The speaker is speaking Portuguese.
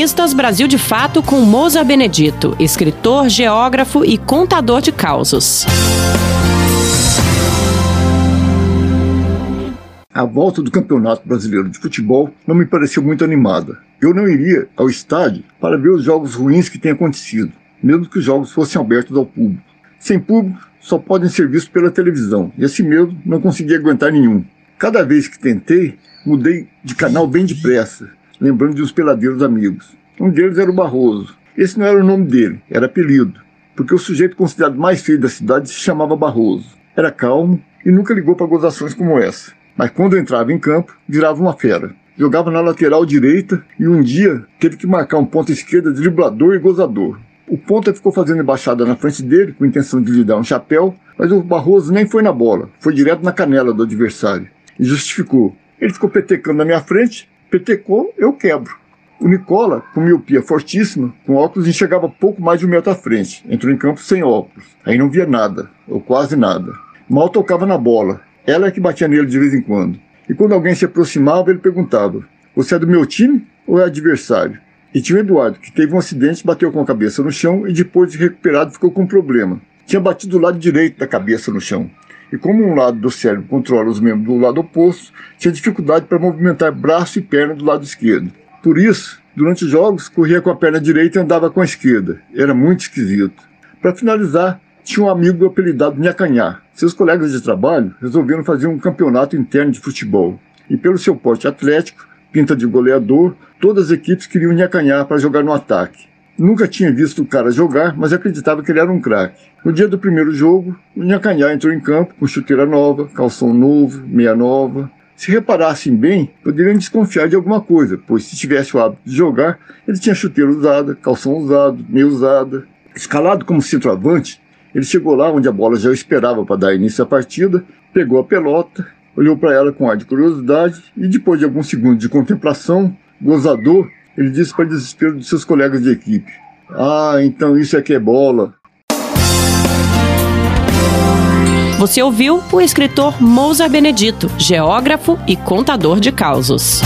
Colunistas Brasil de Fato com Moza Benedito, escritor, geógrafo e contador de causos. A volta do Campeonato Brasileiro de Futebol não me pareceu muito animada. Eu não iria ao estádio para ver os jogos ruins que têm acontecido, mesmo que os jogos fossem abertos ao público. Sem público, só podem ser vistos pela televisão, e assim mesmo não consegui aguentar nenhum. Cada vez que tentei, mudei de canal bem depressa, lembrando de uns peladeiros amigos. Um deles era o Barroso. Esse não era o nome dele, era apelido, porque o sujeito considerado mais feio da cidade se chamava Barroso. Era calmo e nunca ligou para gozações como essa mas quando entrava em campo, virava uma fera. Jogava na lateral direita e um dia teve que marcar um ponto esquerda driblador e gozador. O ponta ficou fazendo embaixada na frente dele, com intenção de lhe dar um chapéu, mas o Barroso nem foi na bola, foi direto na canela do adversário. E justificou. Ele ficou petecando na minha frente, petecou, eu quebro. O Nicola, com miopia fortíssima, com óculos, enxergava pouco mais de um metro à frente. Entrou em campo sem óculos. Aí não via nada, ou quase nada. Mal tocava na bola. Ela é que batia nele de vez em quando. E quando alguém se aproximava, ele perguntava: Você é do meu time ou é adversário? E tinha o Eduardo, que teve um acidente, bateu com a cabeça no chão e depois de recuperado ficou com um problema. Tinha batido o lado direito da cabeça no chão. E como um lado do cérebro controla os membros do lado oposto, tinha dificuldade para movimentar braço e perna do lado esquerdo. Por isso, durante os jogos, corria com a perna direita e andava com a esquerda. Era muito esquisito. Para finalizar, tinha um amigo apelidado Nhacanhá. Seus colegas de trabalho resolveram fazer um campeonato interno de futebol. E pelo seu porte atlético, pinta de goleador, todas as equipes queriam Nhacanhá para jogar no ataque. Nunca tinha visto o cara jogar, mas acreditava que ele era um craque. No dia do primeiro jogo, o Nhacanhá entrou em campo com chuteira nova, calção novo, meia nova. Se reparassem bem, poderiam desconfiar de alguma coisa, pois se tivesse o hábito de jogar, ele tinha chuteira usada, calção usado, meia usada. Escalado como centroavante, ele chegou lá onde a bola já esperava para dar início à partida, pegou a pelota, olhou para ela com ar de curiosidade e, depois de alguns segundos de contemplação, gozador, ele disse para desespero de seus colegas de equipe: Ah, então isso é que é bola. Você ouviu o escritor Mousa Benedito, geógrafo e contador de causos.